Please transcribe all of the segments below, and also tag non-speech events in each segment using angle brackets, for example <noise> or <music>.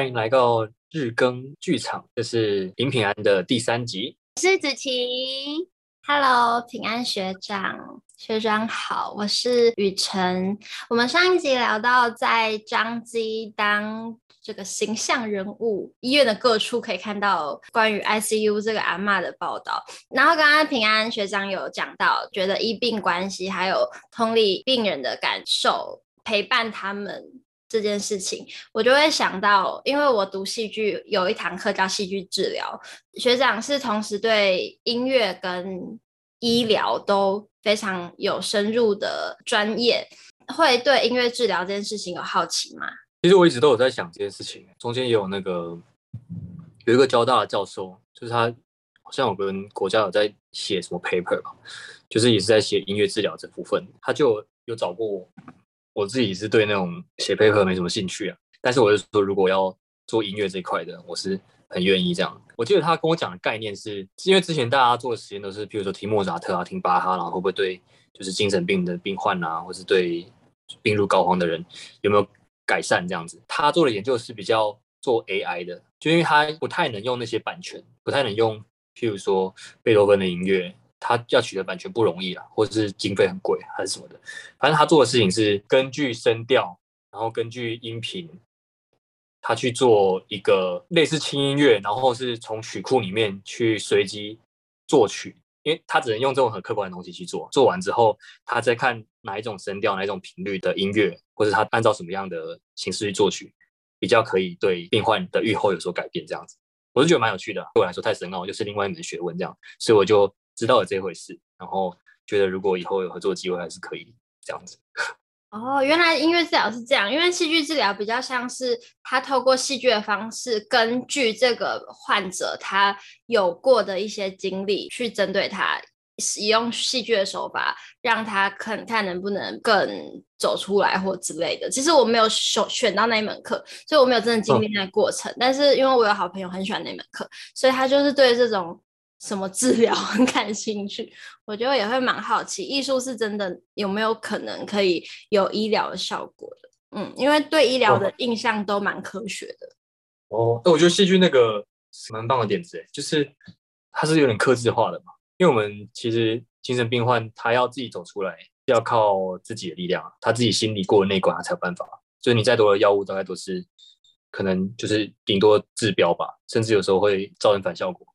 欢迎来到日更剧场，这是林平安的第三集。我是子琪，Hello，平安学长，学长好，我是雨辰。我们上一集聊到在彰基当这个形象人物，医院的各处可以看到关于 ICU 这个阿嬷的报道。然后刚刚平安学长有讲到，觉得医病关系还有同理病人的感受，陪伴他们。这件事情，我就会想到，因为我读戏剧有一堂课叫戏剧治疗，学长是同时对音乐跟医疗都非常有深入的专业，会对音乐治疗这件事情有好奇吗？其实我一直都有在想这件事情，中间也有那个有一个交大的教授，就是他好像有跟国家有在写什么 paper 吧，就是也是在写音乐治疗这部分，他就有找过我。我自己是对那种写配合没什么兴趣啊，但是我就说，如果要做音乐这一块的，我是很愿意这样。我记得他跟我讲的概念是，因为之前大家做的实验都是，比如说听莫扎特啊，听巴哈，然后会不会对就是精神病的病患啊，或是对病入膏肓的人有没有改善这样子。他做的研究是比较做 AI 的，就因为他不太能用那些版权，不太能用，譬如说贝多芬的音乐。他要取得版权不容易啊，或者是经费很贵还是什么的。反正他做的事情是根据声调，然后根据音频，他去做一个类似轻音乐，然后是从曲库里面去随机作曲，因为他只能用这种很客观的东西去做。做完之后，他再看哪一种声调、哪一种频率的音乐，或者他按照什么样的形式去作曲，比较可以对病患的预后有所改变。这样子，我是觉得蛮有趣的。对我来说太深奥，就是另外一门学问这样，所以我就。知道了这回事，然后觉得如果以后有合作机会，还是可以这样子。<laughs> 哦，原来音乐治疗是这样，因为戏剧治疗比较像是他透过戏剧的方式，根据这个患者他有过的一些经历，去针对他使用戏剧的手法，让他看看能不能更走出来或之类的。其实我没有选选到那一门课，所以我没有真的经历那个过程。哦、但是因为我有好朋友很喜欢那门课，所以他就是对这种。什么治疗 <laughs> 很感兴趣，我觉得也会蛮好奇，艺术是真的有没有可能可以有医疗的效果的？嗯，因为对医疗的印象都蛮科学的。哦，那我觉得戏剧那个蛮棒的点子，就是它是有点克制化的嘛。因为我们其实精神病患他要自己走出来，要靠自己的力量，他自己心里过了那关，他才有办法。所以你再多的药物，大概都是可能就是顶多治标吧，甚至有时候会造成反效果。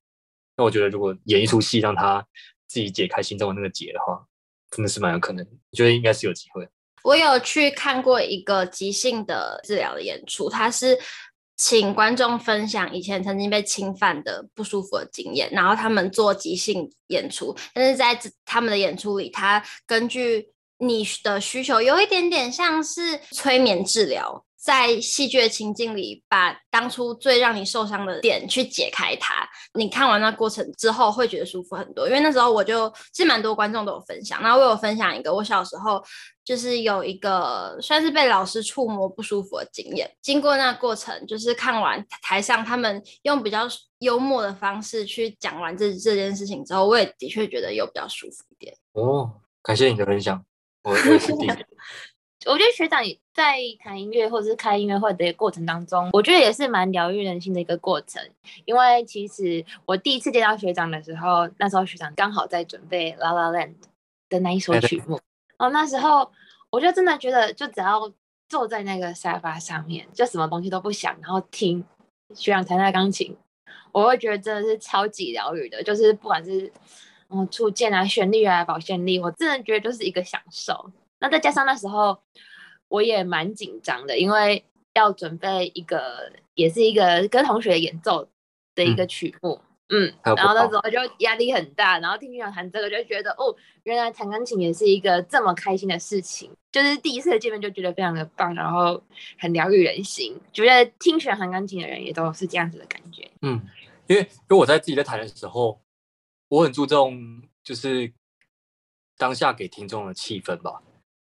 那我觉得，如果演一出戏，让他自己解开心中的那个结的话，真的是蛮有可能。我觉得应该是有机会。我有去看过一个即兴的治疗的演出，他是请观众分享以前曾经被侵犯的不舒服的经验，然后他们做即兴演出。但是在他们的演出里，他根据你的需求，有一点点像是催眠治疗。在戏剧的情境里，把当初最让你受伤的点去解开它。你看完那过程之后，会觉得舒服很多。因为那时候我就其实蛮多观众都有分享，然后我有分享一个我小时候就是有一个算是被老师触摸不舒服的经验。经过那过程，就是看完台上他们用比较幽默的方式去讲完这这件事情之后，我也的确觉得有比较舒服一点。哦，感谢你的分享，我我也是第一点。<laughs> 我觉得学长在谈音乐或者是开音乐会的过程当中，我觉得也是蛮疗愈人心的一个过程。因为其实我第一次见到学长的时候，那时候学长刚好在准备《La La Land》的那一首曲目，然后那时候我就真的觉得，就只要坐在那个沙发上面，就什么东西都不想，然后听学长弹那钢琴，我会觉得真的是超级疗愈的。就是不管是嗯触键啊、旋律啊、表现力，我真的觉得就是一个享受。那再加上那时候我也蛮紧张的，因为要准备一个，也是一个跟同学演奏的一个曲目，嗯，嗯，然后那时候就压力很大，然后听学长弹这个，就觉得哦，原来弹钢琴也是一个这么开心的事情，就是第一次见面就觉得非常的棒，然后很疗愈人心，觉得听学长弹钢琴的人也都是这样子的感觉，嗯，因为因为我在自己在弹的时候，我很注重就是当下给听众的气氛吧。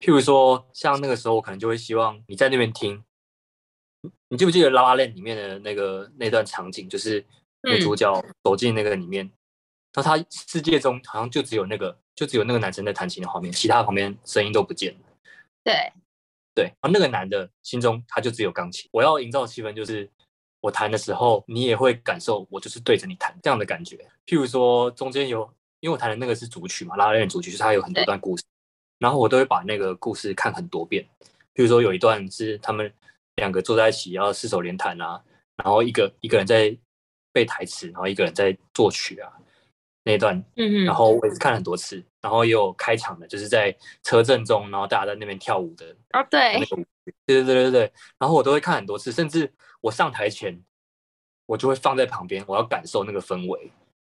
譬如说，像那个时候，我可能就会希望你在那边听。你记不记得《La La Land》里面的那个那段场景？就是女主角走进那个里面，那、嗯、她世界中好像就只有那个，就只有那个男生在弹琴的画面，其他旁边声音都不见了。对，对，然后那个男的心中他就只有钢琴。我要营造的气氛就是我弹的时候，你也会感受我就是对着你弹这样的感觉。譬如说中间有，因为我弹的那个是主曲嘛，拉链主曲，就是它有很多段故事，然后我都会把那个故事看很多遍。比如说有一段是他们两个坐在一起要四手联弹啊，然后一个一个人在背台词，然后一个人在作曲啊。那一段，嗯嗯，然后我也是看了很多次，然后也有开场的，就是在车震中，然后大家在那边跳舞的哦，对，那个舞，对对对对对，然后我都会看很多次，甚至我上台前，我就会放在旁边，我要感受那个氛围。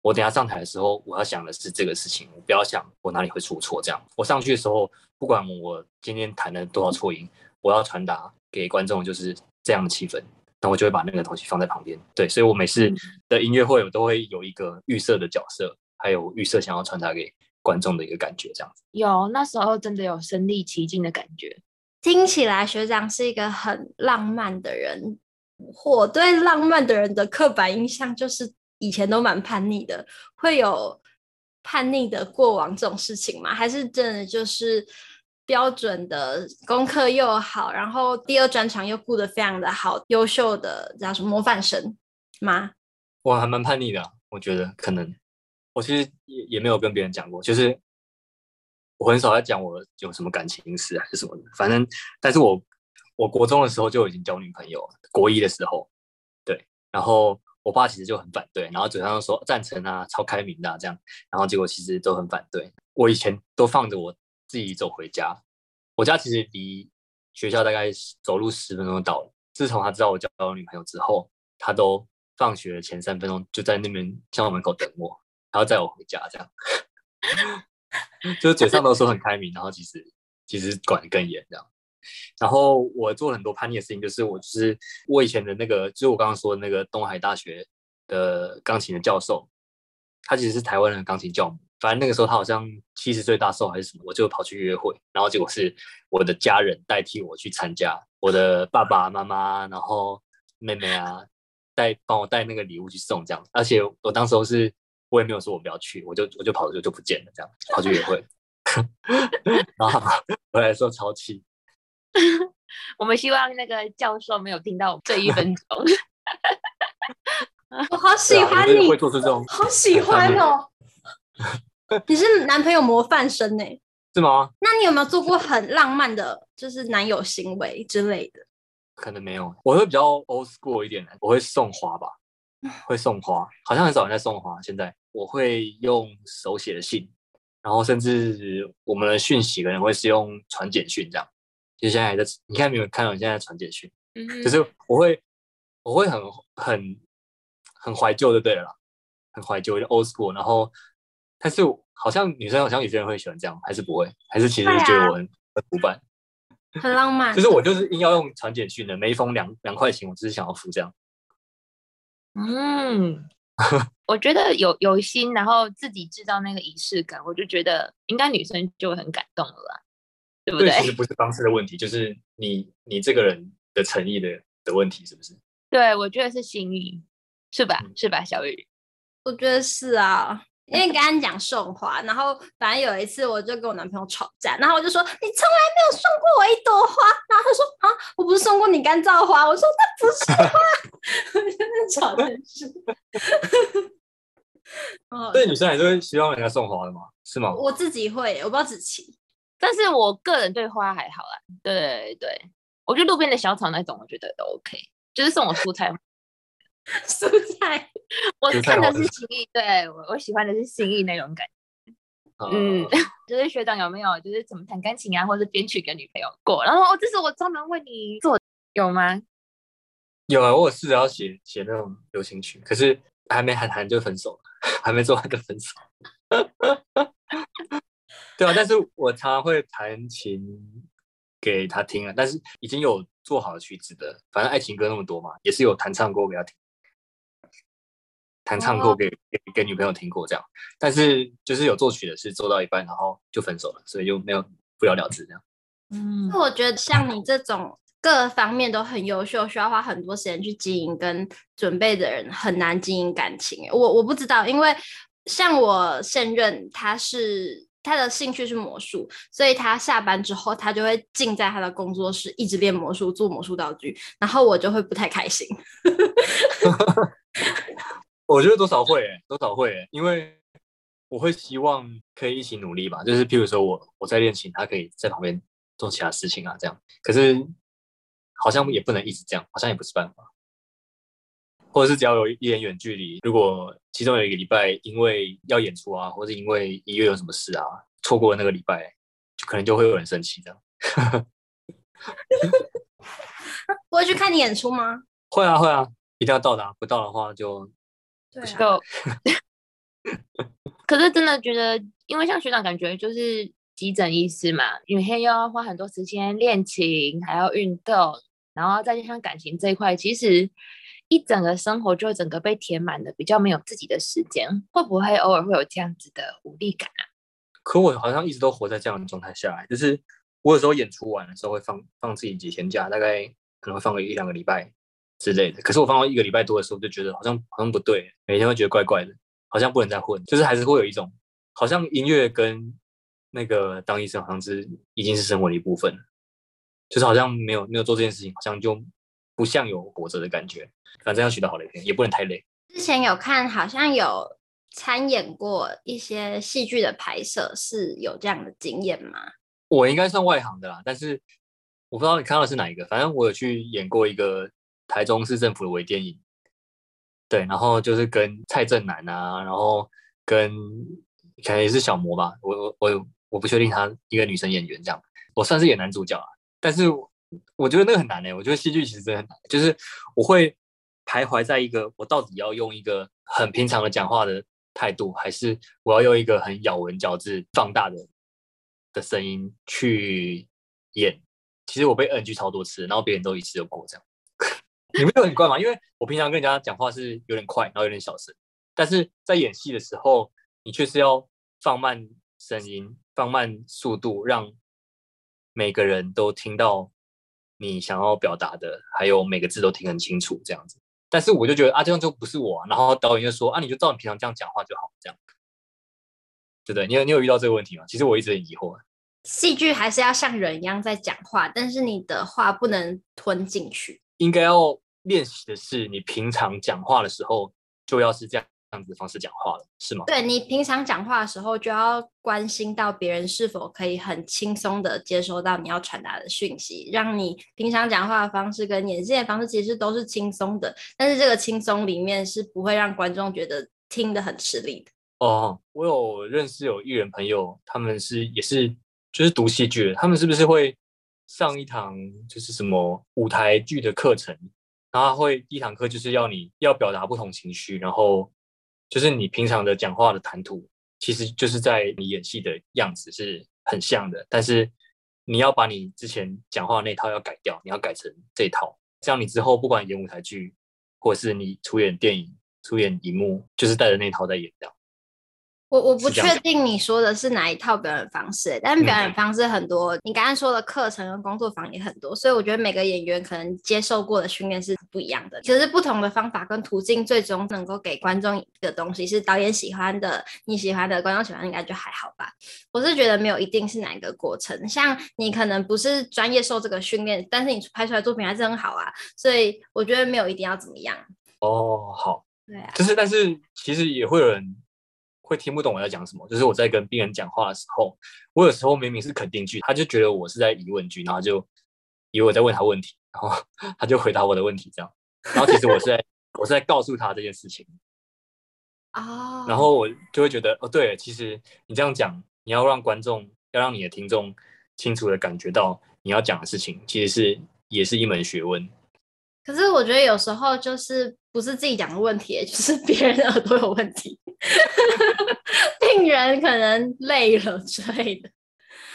我等下上台的时候，我要想的是这个事情，我不要想我哪里会出错。这样，我上去的时候，不管我今天弹了多少错音，我要传达给观众就是这样的气氛。那我就会把那个东西放在旁边，对，所以我每次的音乐会我都会有一个预设的角色，还有预设想要传达给观众的一个感觉，这样子。有，那时候真的有身临其境的感觉。听起来学长是一个很浪漫的人，我对浪漫的人的刻板印象就是以前都蛮叛逆的，会有叛逆的过往这种事情吗？还是真的就是？标准的功课又好，然后第二专长又顾得非常的好，优秀的叫什么模范生吗？我还蛮叛逆的，我觉得可能我其实也也没有跟别人讲过，就是我很少在讲我有什么感情史还是什么的，反正但是我我国中的时候就已经交女朋友了，国一的时候，对，然后我爸其实就很反对，然后嘴上说赞成啊，超开明的、这样，然后结果其实都很反对，我以前都放着我。自己走回家，我家其实离学校大概走路十分钟就到了。自从他知道我交了女朋友之后，他都放学前三分钟就在那边校门口等我，然后载我回家，这样。<laughs> 就是嘴上都说很开明，然后其实其实管得更严这样。然后我做了很多叛逆的事情，就是我就是我以前的那个，就是我刚刚说的那个东海大学的钢琴的教授，他其实是台湾人的钢琴教母。反正那个时候他好像七十岁大寿还是什么，我就跑去约会，然后结果是我的家人代替我去参加，我的爸爸妈妈，然后妹妹啊，带帮我带那个礼物去送这样，而且我当时候是我也没有说我不要去，我就我就跑了就就不见了这样，跑去约会，<laughs> 然后回来的时候超气。<laughs> 我们希望那个教授没有听到这一分钟。<laughs> 我好喜欢你，会做出这种，<laughs> 好喜欢哦。你是男朋友模范生呢？是吗？那你有没有做过很浪漫的，就是男友行为之类的？可能没有，我会比较 old school 一点的，我会送花吧，会送花，好像很少人在送花。现在我会用手写的信，然后甚至我们的讯息可能会是用传简讯这样。就现在还在，你看没有看到你现在传简讯？嗯，就是我会，我会很很很怀旧就对了啦，很怀旧，就 old school，然后。但是好像女生好像有些人会喜欢这样，还是不会？还是其实觉得我很、啊、很古板，很浪漫。就是我就是硬要用传简讯的，每一封两两块钱，我只是想要付这样。嗯，<laughs> 我觉得有有心，然后自己制造那个仪式感，我就觉得应该女生就会很感动了啦，对不对？其实不是方式的问题，就是你你这个人的诚意的的问题，是不是？对，我觉得是心意，是吧？嗯、是吧，小雨？我觉得是啊。因为刚刚讲送花，然后反正有一次我就跟我男朋友吵架，然后我就说，你从来没有送过我一朵花，然后他说啊，我不是送过你干燥花，我说那不是花，<laughs> 我真的吵的是。<laughs> <laughs> 对，女生还是会希望人家送花的吗？是吗？我自己会，我不知道子琪，但是我个人对花还好啦。对对，我觉得路边的小草那种，我觉得都 OK，就是送我蔬菜。<laughs> 蔬菜，我看的是心意，对我我喜欢的是心意那种感觉。<laughs> 嗯，<laughs> 就是学长有没有就是怎么弹钢琴啊，或者编曲给女朋友过？然后哦，这是我专门为你做的，有吗？有啊，我有试着要写写那种流行曲，可是还没喊弹就分手了，还没做完就分手。对啊，但是我常常会弹琴给他听啊，但是已经有做好的曲子的，反正爱情歌那么多嘛，也是有弹唱过给他听。弹唱过给给给女朋友听过这样，但是就是有作曲的是做到一半，然后就分手了，所以就没有不了了之这样。嗯，我觉得像你这种各方面都很优秀，需要花很多时间去经营跟准备的人，很难经营感情。我我不知道，因为像我现任他是。他的兴趣是魔术，所以他下班之后，他就会静在他的工作室，一直练魔术，做魔术道具。然后我就会不太开心，<laughs> 我觉得多少会、欸，多少会、欸，因为我会希望可以一起努力吧。就是譬如说我我在练琴，他可以在旁边做其他事情啊，这样。可是好像也不能一直这样，好像也不是办法。或者是只要有一点远距离，如果其中有一个礼拜因为要演出啊，或者因为医院有什么事啊，错过了那个礼拜，就可能就会有人生气这样。<laughs> 不会去看你演出吗？会啊会啊，一定要到达，不到的话就。对啊，可是真的觉得，因为像学长感觉就是急诊医师嘛，每天又要花很多时间练琴，还要运动，然后再加上感情这一块，其实一整个生活就整个被填满了，比较没有自己的时间，会不会偶尔会有这样子的无力感啊？可我好像一直都活在这样的状态下来，就是我有时候演出完的时候会放放自己几天假，大概可能会放个一两个礼拜。之类的，可是我放到一个礼拜多的时候，就觉得好像好像不对，每天会觉得怪怪的，好像不能再混，就是还是会有一种好像音乐跟那个当医生好像是已经是生活的一部分，就是好像没有没有做这件事情，好像就不像有活着的感觉。反正要取到好的一天，也不能太累。之前有看，好像有参演过一些戏剧的拍摄，是有这样的经验吗？我应该算外行的啦，但是我不知道你看到的是哪一个，反正我有去演过一个。台中市政府的微电影，对，然后就是跟蔡正南啊，然后跟可能也是小魔吧，我我我我不确定他一个女生演员这样，我算是演男主角啊，但是我觉得那个很难诶，我觉得戏剧其实真的很难，就是我会徘徊在一个我到底要用一个很平常的讲话的态度，还是我要用一个很咬文嚼字放大的的声音去演，其实我被 NG 超多次，然后别人都一次就过这样。<laughs> 你们有很怪吗？因为我平常跟人家讲话是有点快，然后有点小声，但是在演戏的时候，你却是要放慢声音，放慢速度，让每个人都听到你想要表达的，还有每个字都听很清楚这样子。但是我就觉得啊，这样就不是我啊。然后导演就说啊，你就照你平常这样讲话就好，这样，对不对？你有你有遇到这个问题吗？其实我一直很疑惑。戏剧还是要像人一样在讲话，但是你的话不能吞进去。应该要练习的是，你平常讲话的时候就要是这样这样子的方式讲话了，是吗？对，你平常讲话的时候就要关心到别人是否可以很轻松的接收到你要传达的讯息，让你平常讲话的方式跟演戏的方式其实都是轻松的，但是这个轻松里面是不会让观众觉得听得很吃力的。哦，我有认识有艺人朋友，他们是也是就是读戏剧的，他们是不是会？上一堂就是什么舞台剧的课程，然后会第一堂课就是要你要表达不同情绪，然后就是你平常的讲话的谈吐，其实就是在你演戏的样子是很像的，但是你要把你之前讲话那套要改掉，你要改成这套，这样你之后不管演舞台剧，或者是你出演电影、出演荧幕，就是带着那套在演掉。我我不确定你说的是哪一套表演方式，但表演方式很多。嗯、你刚刚说的课程跟工作坊也很多，所以我觉得每个演员可能接受过的训练是不一样的。其实不同的方法跟途径，最终能够给观众的东西是导演喜欢的，你喜欢的，观众喜欢应该就还好吧。我是觉得没有一定是哪一个过程，像你可能不是专业受这个训练，但是你拍出来作品还是很好啊。所以我觉得没有一定要怎么样。哦，好，对啊，就是但是其实也会有人。会听不懂我在讲什么，就是我在跟病人讲话的时候，我有时候明明是肯定句，他就觉得我是在疑问句，然后就以为我在问他问题，然后 <laughs> 他就回答我的问题这样，然后其实我是在我是在告诉他这件事情。啊，然后我就会觉得哦，对，其实你这样讲，你要让观众，要让你的听众清楚的感觉到你要讲的事情，其实是也是一门学问。可是我觉得有时候就是不是自己讲的问题，就是别人的耳朵有问题，<laughs> 病人可能累了之类的。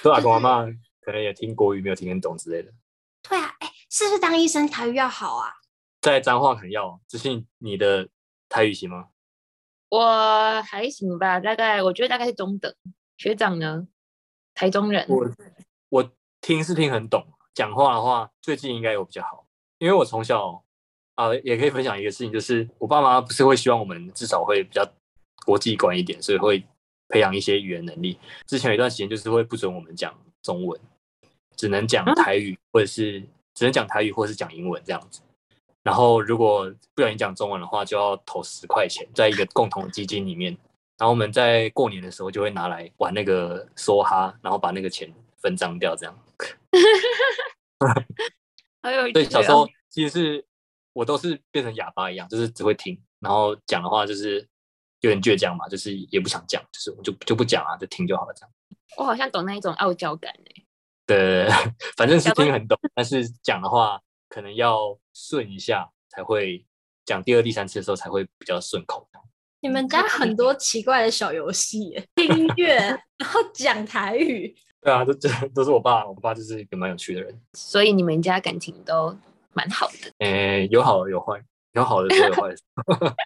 对啊，跟我妈可能也听国语没有听很懂之类的。对啊，哎，是不是当医生台语要好啊？在彰化很要，只是你的台语行吗？我还行吧，大概我觉得大概是中等。学长呢？台中人。我我听是听很懂，讲话的话最近应该有比较好。因为我从小啊、呃，也可以分享一个事情，就是我爸妈不是会希望我们至少会比较国际观一点，所以会培养一些语言能力。之前有一段时间就是会不准我们讲中文，只能讲台语，或者是只能讲台语，或者是讲英文这样子。然后如果不小心讲中文的话，就要投十块钱在一个共同基金里面。然后我们在过年的时候就会拿来玩那个梭哈，然后把那个钱分赃掉，这样。<laughs> 还有对，小时候其实是我都是变成哑巴一样，就是只会听，然后讲的话就是有点倔强嘛，就是也不想讲，就是我就就不讲啊，就听就好了这样。我好像懂那一种傲娇感哎。对，<laughs> 反正是听很懂，但是讲的话可能要顺一下才会讲，第二、第三次的时候才会比较顺口。你们家很多奇怪的小游戏，<laughs> 听音乐，然后讲台语。对啊，都这都是我爸，我爸就是一个蛮有趣的人。所以你们家感情都蛮好的。诶，有好有坏，有好的也有坏的。<laughs>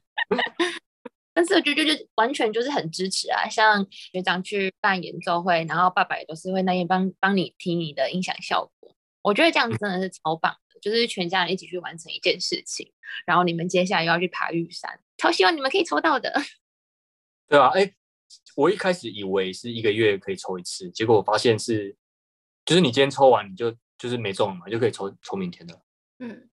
但是我觉得就完全就是很支持啊，像学长去办演奏会，然后爸爸也都是会那边帮帮你听你的音响效果。我觉得这样子真的是超棒的，就是全家人一起去完成一件事情，然后你们接下来又要去爬玉山，超希望你们可以抽到的。<laughs> 对啊，哎，我一开始以为是一个月可以抽一次，结果我发现是，就是你今天抽完你就就是没中了嘛，就可以抽抽明天的。嗯，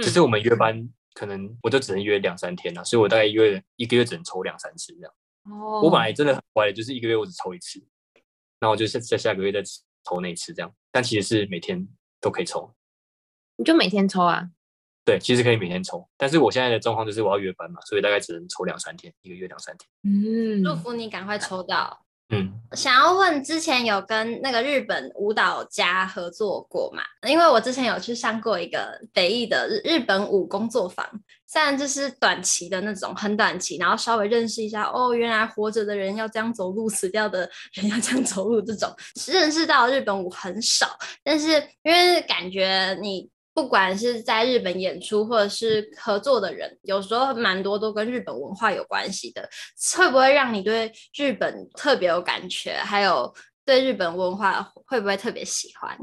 只是我们约班。可能我就只能约两三天了，所以我大概一个月一个月只能抽两三次这样。哦，我本来真的很乖，就是一个月我只抽一次，那我就下下下个月再抽那一次这样。但其实是每天都可以抽，你就每天抽啊？对，其实可以每天抽，但是我现在的状况就是我要约班嘛，所以大概只能抽两三天，一个月两三天。嗯，祝福你赶快抽到。嗯，想要问，之前有跟那个日本舞蹈家合作过嘛？因为我之前有去上过一个北艺的日日本舞工作坊，虽然就是短期的那种，很短期，然后稍微认识一下，哦，原来活着的人要这样走路，死掉的人要这样走路，这种认识到日本舞很少，但是因为感觉你。不管是在日本演出，或者是合作的人，有时候蛮多都跟日本文化有关系的，会不会让你对日本特别有感觉？还有对日本文化会不会特别喜欢？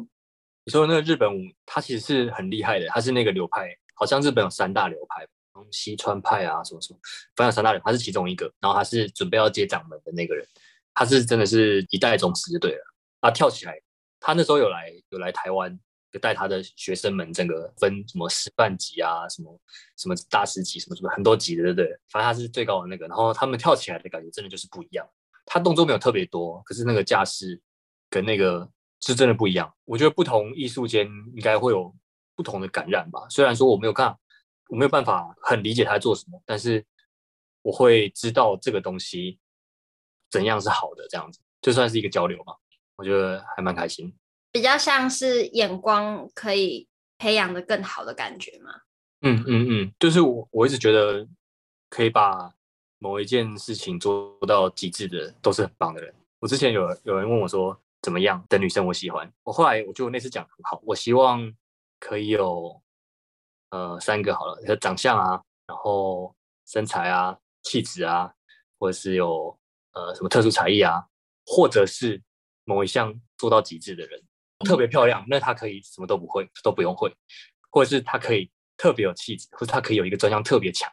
你说那个日本舞，它其实是很厉害的，它是那个流派，好像日本有三大流派，西川派啊什么什么，反正三大流，它是其中一个。然后他是准备要接掌门的那个人，他是真的是一代宗师就对了。他跳起来，他那时候有来有来台湾。带他的学生们，整个分什么师范级啊，什么什么大师级，什么什么很多级的，对不对？反正他是最高的那个。然后他们跳起来的感觉真的就是不一样。他动作没有特别多，可是那个架势跟那个是真的不一样。我觉得不同艺术间应该会有不同的感染吧。虽然说我没有看，我没有办法很理解他在做什么，但是我会知道这个东西怎样是好的，这样子就算是一个交流嘛。我觉得还蛮开心。比较像是眼光可以培养的更好的感觉吗？嗯嗯嗯，就是我我一直觉得可以把某一件事情做到极致的都是很棒的人。我之前有有人问我说怎么样的女生我喜欢，我后来我就那次讲很好，我希望可以有呃三个好了，长相啊，然后身材啊，气质啊，或者是有呃什么特殊才艺啊，或者是某一项做到极致的人。特别漂亮，那他可以什么都不会，都不用会，或者是他可以特别有气质，或者他可以有一个专项特别强，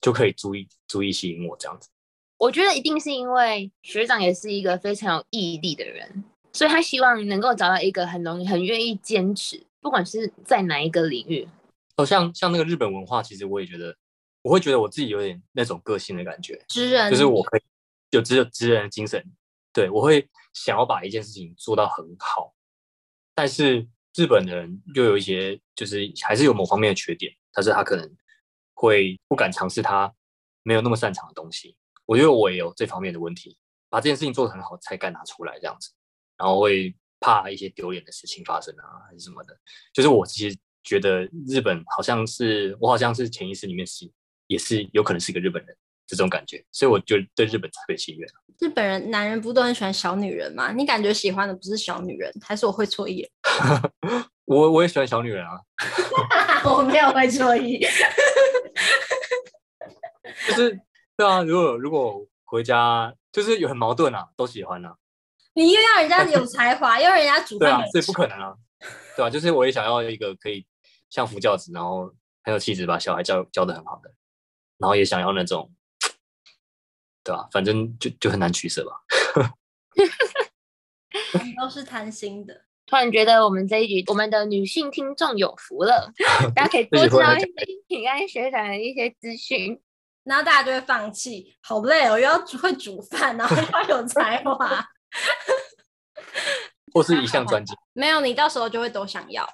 就可以足以足以吸引我这样子。我觉得一定是因为学长也是一个非常有毅力的人，所以他希望能够找到一个很容易、很愿意坚持，不管是在哪一个领域。哦，像像那个日本文化，其实我也觉得，我会觉得我自己有点那种个性的感觉，知人，就是我可以有只有职人的精神，对，我会想要把一件事情做到很好。但是日本人又有一些，就是还是有某方面的缺点，但是他可能会不敢尝试他没有那么擅长的东西。我觉得我也有这方面的问题，把这件事情做得很好才敢拿出来这样子，然后会怕一些丢脸的事情发生啊，还是什么的。就是我其实觉得日本好像是我好像是潜意识里面是也是有可能是一个日本人。这种感觉，所以我就对日本特别心悦。日本人男人不都很喜欢小女人吗？你感觉喜欢的不是小女人，还是我会错意？<laughs> 我我也喜欢小女人啊。<laughs> 我没有会错意。<laughs> 就是对啊，如果如果回家就是有很矛盾啊，都喜欢啊。你又要人家有才华，又要人家煮饭，对啊，这不可能啊。对啊，就是我也想要一个可以相夫教子，然后很有气质，把小孩教教得很好的，然后也想要那种。对吧？反正就就很难取舍吧。<laughs> <laughs> 都是贪心的。突然觉得我们这一集，我们的女性听众有福了，<laughs> 大家可以多知道一些平安学长的一些资讯，然后大家就会放弃，好累哦，又要会煮饭，然后又要有才华，或是一项专精，没有，你到时候就会都想要。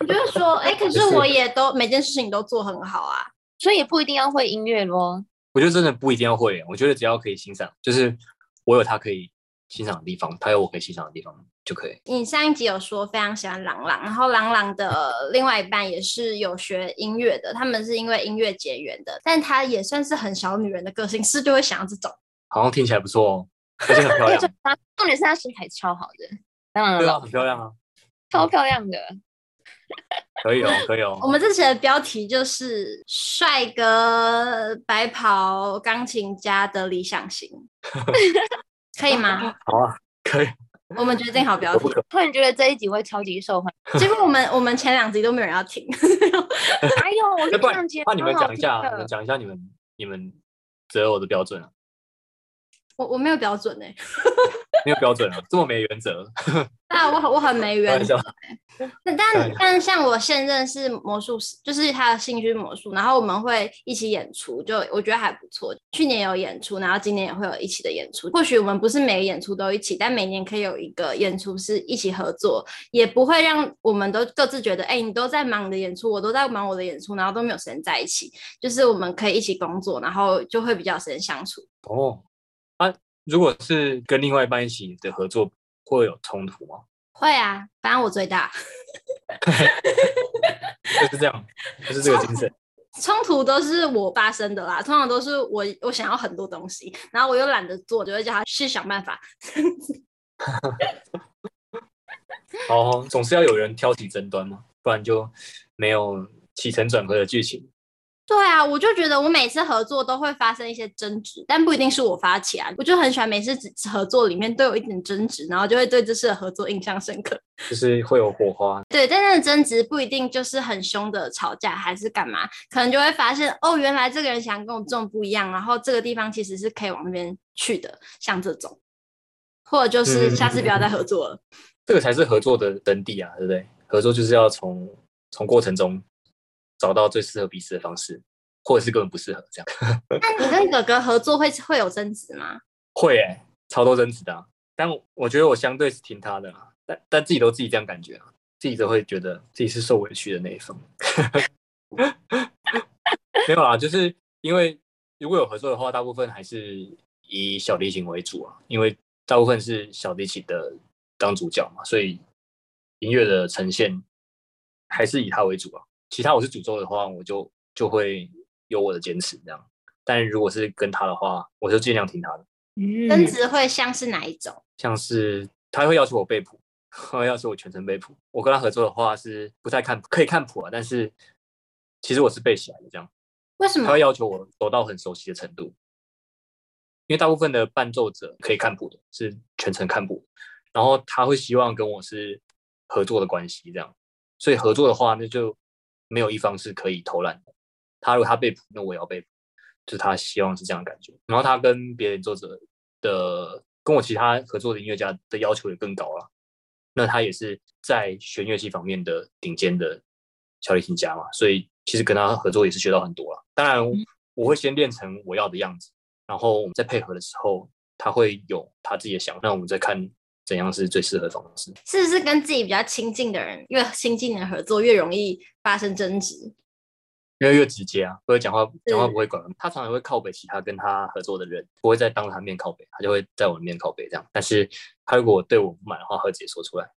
你就是说，哎、欸，可是我也都每件事情都做很好啊，所以也不一定要会音乐咯。我觉得真的不一定要会，我觉得只要可以欣赏，就是我有他可以欣赏的地方，他有我可以欣赏的地方。就可以。你上一集有说非常喜欢郎朗，然后郎朗的 <laughs> 另外一半也是有学音乐的，他们是因为音乐结缘的，但他也算是很小女人的个性，是就会想要这种。好像听起来不错哦，而且很漂亮。<laughs> 重点是他身材超好的，当然对啊，很漂亮啊，超漂亮的。<laughs> 可以哦，可以哦。我们这期的标题就是帅哥白袍钢琴家的理想型，<laughs> 可以吗？好啊，可以。我们决定好标题，突然觉得这一集会超级受欢迎。结果我们我们前两集都没有人要听。<laughs> 哎呦，我这样接，那你们讲一下，你们讲一下你们你们择偶的标准啊。我我没有标准哎。没有标准啊，这么没原则。那 <laughs> 我我很没原则。但但但像我现任是魔术师，就是他的兴趣魔术，然后我们会一起演出，就我觉得还不错。去年有演出，然后今年也会有一起的演出。或许我们不是每个演出都一起，但每年可以有一个演出是一起合作，也不会让我们都各自觉得，哎、欸，你都在忙你的演出，我都在忙我的演出，然后都没有时间在一起。就是我们可以一起工作，然后就会比较有时间相处。哦，啊。如果是跟另外一半一起的合作，会有冲突吗？会啊，反正我最大，<laughs> 就是这样，就是这个精神。<laughs> 冲突都是我发生的啦，通常都是我我想要很多东西，然后我又懒得做，就会叫他去想办法。<laughs> 哦，总是要有人挑起争端嘛，不然就没有起承转合的剧情。对啊，我就觉得我每次合作都会发生一些争执，但不一定是我发起啊。我就很喜欢每次合作里面都有一点争执，然后就会对这次的合作印象深刻。就是会有火花。对，但那个争执不一定就是很凶的吵架，还是干嘛？可能就会发现哦，原来这个人想跟我这种不一样，然后这个地方其实是可以往那边去的，像这种，或者就是下次不要再合作了。嗯、这个才是合作的真谛啊，对不对？合作就是要从从过程中。找到最适合彼此的方式，或者是根本不适合这样。<laughs> 那你跟哥哥合作会会有争执吗？会诶、欸，超多争执的、啊。但我觉得我相对是听他的、啊，但但自己都自己这样感觉啊，自己都会觉得自己是受委屈的那一方。<laughs> 没有啦，就是因为如果有合作的话，大部分还是以小提琴为主啊，因为大部分是小提琴的当主角嘛，所以音乐的呈现还是以他为主啊。其他我是主奏的话，我就就会有我的坚持这样。但如果是跟他的话，我就尽量听他的。争执会像是哪一种？像是他会要求我背谱，<laughs> 会要求我全程背谱。我跟他合作的话是不太看，可以看谱啊，但是其实我是背起来的这样。为什么？他会要求我走到很熟悉的程度，因为大部分的伴奏者可以看谱的，是全程看谱。然后他会希望跟我是合作的关系这样，所以合作的话那就。没有一方是可以偷懒的。他如果他被捕，那我也要被捕，就是他希望是这样的感觉。然后他跟别人作者的，跟我其他合作的音乐家的要求也更高了。那他也是在弦乐器方面的顶尖的小提琴家嘛，所以其实跟他合作也是学到很多了。当然，我会先练成我要的样子，然后我们在配合的时候，他会有他自己的想法，那我们再看。怎样是最适合的方式？是不是跟自己比较亲近的人，越亲近的人合作越容易发生争执？因为越直接啊，不会讲话，讲话不会管。他常常会靠北其他跟他合作的人，不会再当着他面靠北，他就会在我面靠北这样。但是他如果对我不满的话，会直接说出来。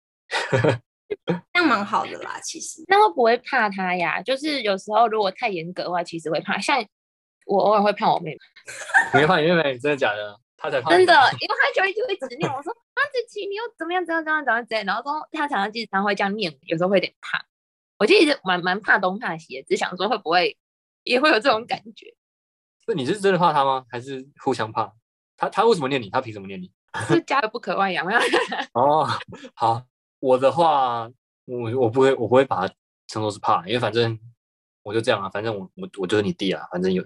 这样 <laughs> 蛮好的啦，其实。那会不会怕他呀？就是有时候如果太严格的话，其实会怕。像我偶尔会怕我妹妹。你会怕你妹妹？真的假的？他才怕。真的，因为他就会就会直念我说。啊，子琪，你又怎么样？怎样？怎样？怎样？怎样？然后说他常常经常会这样念，有时候会有点怕。我就一直蛮蛮怕东怕西，只想说会不会也会有这种感觉。那你是真的怕他吗？还是互相怕？他他为什么念你？他凭什么念你？<laughs> 是家不可外扬。<laughs> 哦，好，我的话，我我不会，我不会把他称作是怕，因为反正我就这样啊，反正我我我就是你弟啊，反正有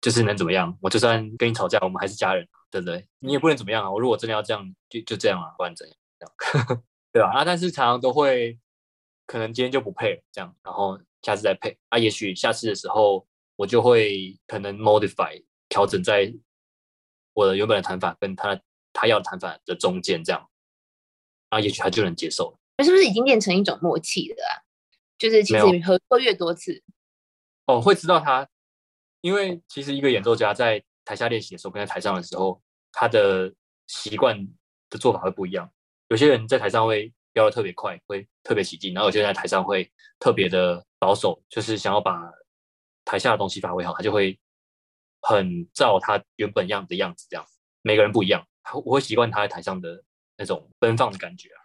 就是能怎么样？我就算跟你吵架，我们还是家人。对不对？你也不能怎么样啊！我如果真的要这样，就就这样啊，不然怎样？这样，<laughs> 对啊，啊，但是常常都会可能今天就不配了，这样，然后下次再配啊，也许下次的时候我就会可能 modify 调整在我的原本的弹法跟他他要的弹法的中间这样，啊，也许他就能接受了。那是不是已经变成一种默契了啊？就是其实合作越多次，哦，会知道他，因为其实一个演奏家在台下练习的时候跟在台上的时候，他的习惯的做法会不一样。有些人在台上会飙得特别快，会特别起劲，然后有些人在台上会特别的保守，就是想要把台下的东西发挥好，他就会很照他原本样的样子这样。每个人不一样，我会习惯他在台上的那种奔放的感觉啊。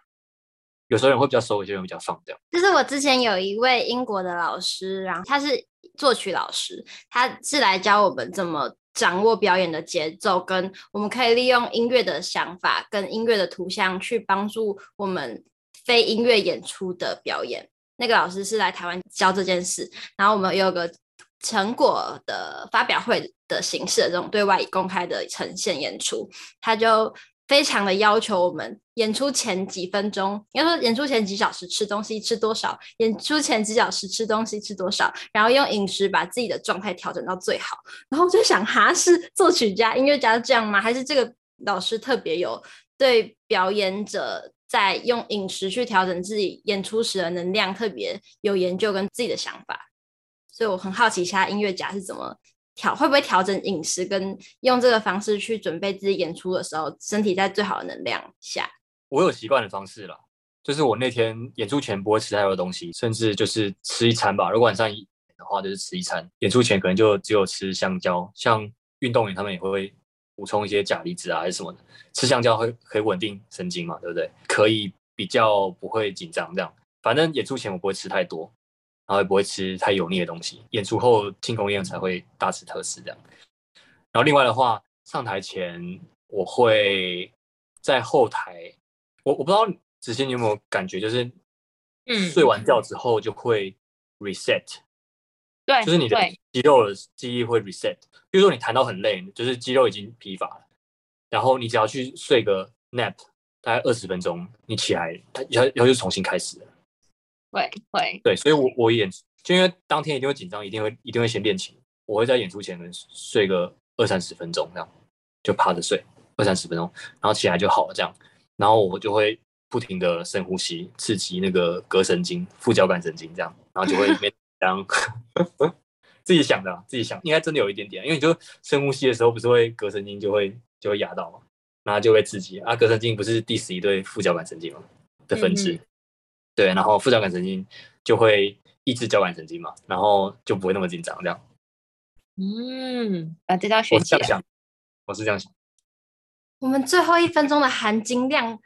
有时候人会比较收，有些人比较放掉。就是我之前有一位英国的老师，然后他是作曲老师，他是来教我们怎么掌握表演的节奏，跟我们可以利用音乐的想法跟音乐的图像去帮助我们非音乐演出的表演。那个老师是来台湾教这件事，然后我们有个成果的发表会的形式的这种对外公开的呈现演出，他就。非常的要求我们演出前几分钟，应该说演出前几小时吃东西吃多少，演出前几小时吃东西吃多少，然后用饮食把自己的状态调整到最好。然后我就想，哈，是作曲家、音乐家这样吗？还是这个老师特别有对表演者在用饮食去调整自己演出时的能量特别有研究跟自己的想法？所以我很好奇，其他音乐家是怎么。调会不会调整饮食，跟用这个方式去准备自己演出的时候，身体在最好的能量下？我有习惯的方式了，就是我那天演出前不会吃太多东西，甚至就是吃一餐吧。如果晚上的话，就是吃一餐。演出前可能就只有吃香蕉，像运动员他们也会补充一些钾离子啊，还是什么的。吃香蕉会可以稳定神经嘛，对不对？可以比较不会紧张这样。反正演出前我不会吃太多。然后也不会吃太油腻的东西，演出后庆功宴才会大吃特吃这样。然后另外的话，上台前我会在后台，我我不知道子欣你有没有感觉，就是嗯，睡完觉之后就会 reset，对，就是你的肌肉的记忆会 reset。比如说你弹到很累，就是肌肉已经疲乏了，然后你只要去睡个 nap，大概二十分钟，你起来，它然后然后就重新开始了。会会对，所以我我演就因为当天一定会紧张，一定会一定会先练琴。我会在演出前睡个二三十分钟，这样就趴着睡二三十分钟，然后起来就好了。这样，然后我就会不停的深呼吸，刺激那个膈神经、副交感神经，这样，然后就会变当 <laughs> 自己想的，自己想，应该真的有一点点，因为你就深呼吸的时候，不是会膈神经就会就会压到嘛，然后就会刺激啊。膈神经不是第十一对副交感神经吗的分支？嗯对，然后副交感神经就会抑制交感神经嘛，然后就不会那么紧张，这样。嗯，啊，这叫学姐。我是这样想，我是这样想。我们最后一分钟的含金量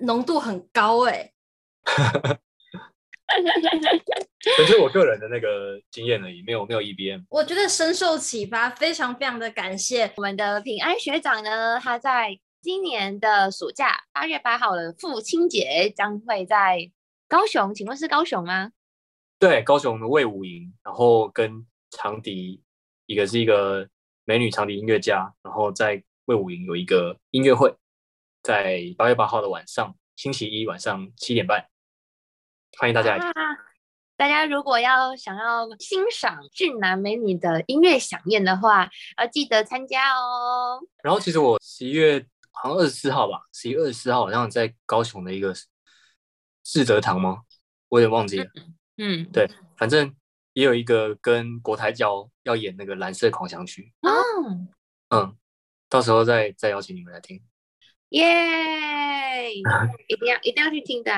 浓度很高哎。这是我个人的那个经验而已，没有没有 EBM。我觉得深受启发，非常非常的感谢我们的平安学长呢，他在今年的暑假八月八号的父亲节将会在。高雄，请问是高雄吗？对，高雄的魏武营，然后跟长笛，一个是一个美女长笛音乐家，然后在魏武营有一个音乐会，在八月八号的晚上，星期一晚上七点半，欢迎大家来。啊，大家如果要想要欣赏俊男美女的音乐饗宴的话，要记得参加哦。然后其实我十一月好像二十四号吧，十一月二十四号好像在高雄的一个。志德堂吗？我也忘记了。嗯，对，反正也有一个跟国台交要演那个《蓝色狂想曲》哦。嗯，到时候再再邀请你们来听。耶、yeah! <laughs> 一定要一定要去听的。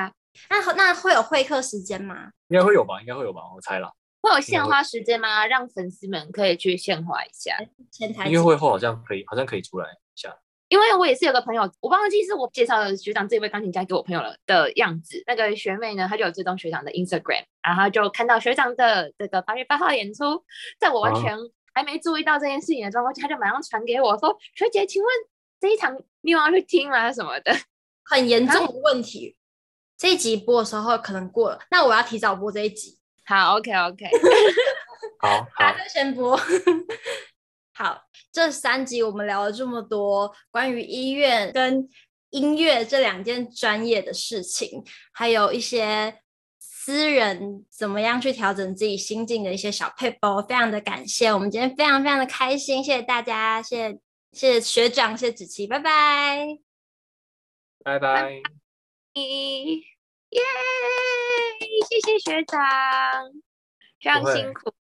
那那会有会客时间吗？应该会有吧，应该会有吧，我猜啦。会有献花时间吗？让粉丝们可以去献花一下。前台音乐会后好像可以，好像可以出来一下。因为我也是有个朋友，我忘记是我介绍了学长这位钢琴家给我朋友了的样子。那个学妹呢，她就有追踪学长的 Instagram，然后就看到学长的这个八月八号演出，在我完全还没注意到这件事情的状况下，她就马上传给我说：“学姐，请问这一场你有要去听吗？什么的？” <laughs> 很严重的问题。这一集播的时候可能过了，那我要提早播这一集。好，OK OK，好，好，就先播。好，这三集我们聊了这么多关于医院跟音乐这两件专业的事情，还有一些私人怎么样去调整自己心境的一些小配包，非常的感谢。我们今天非常非常的开心，谢谢大家，谢谢谢谢学长，谢谢子琪，拜拜，拜拜，耶，谢谢学长，非常辛苦。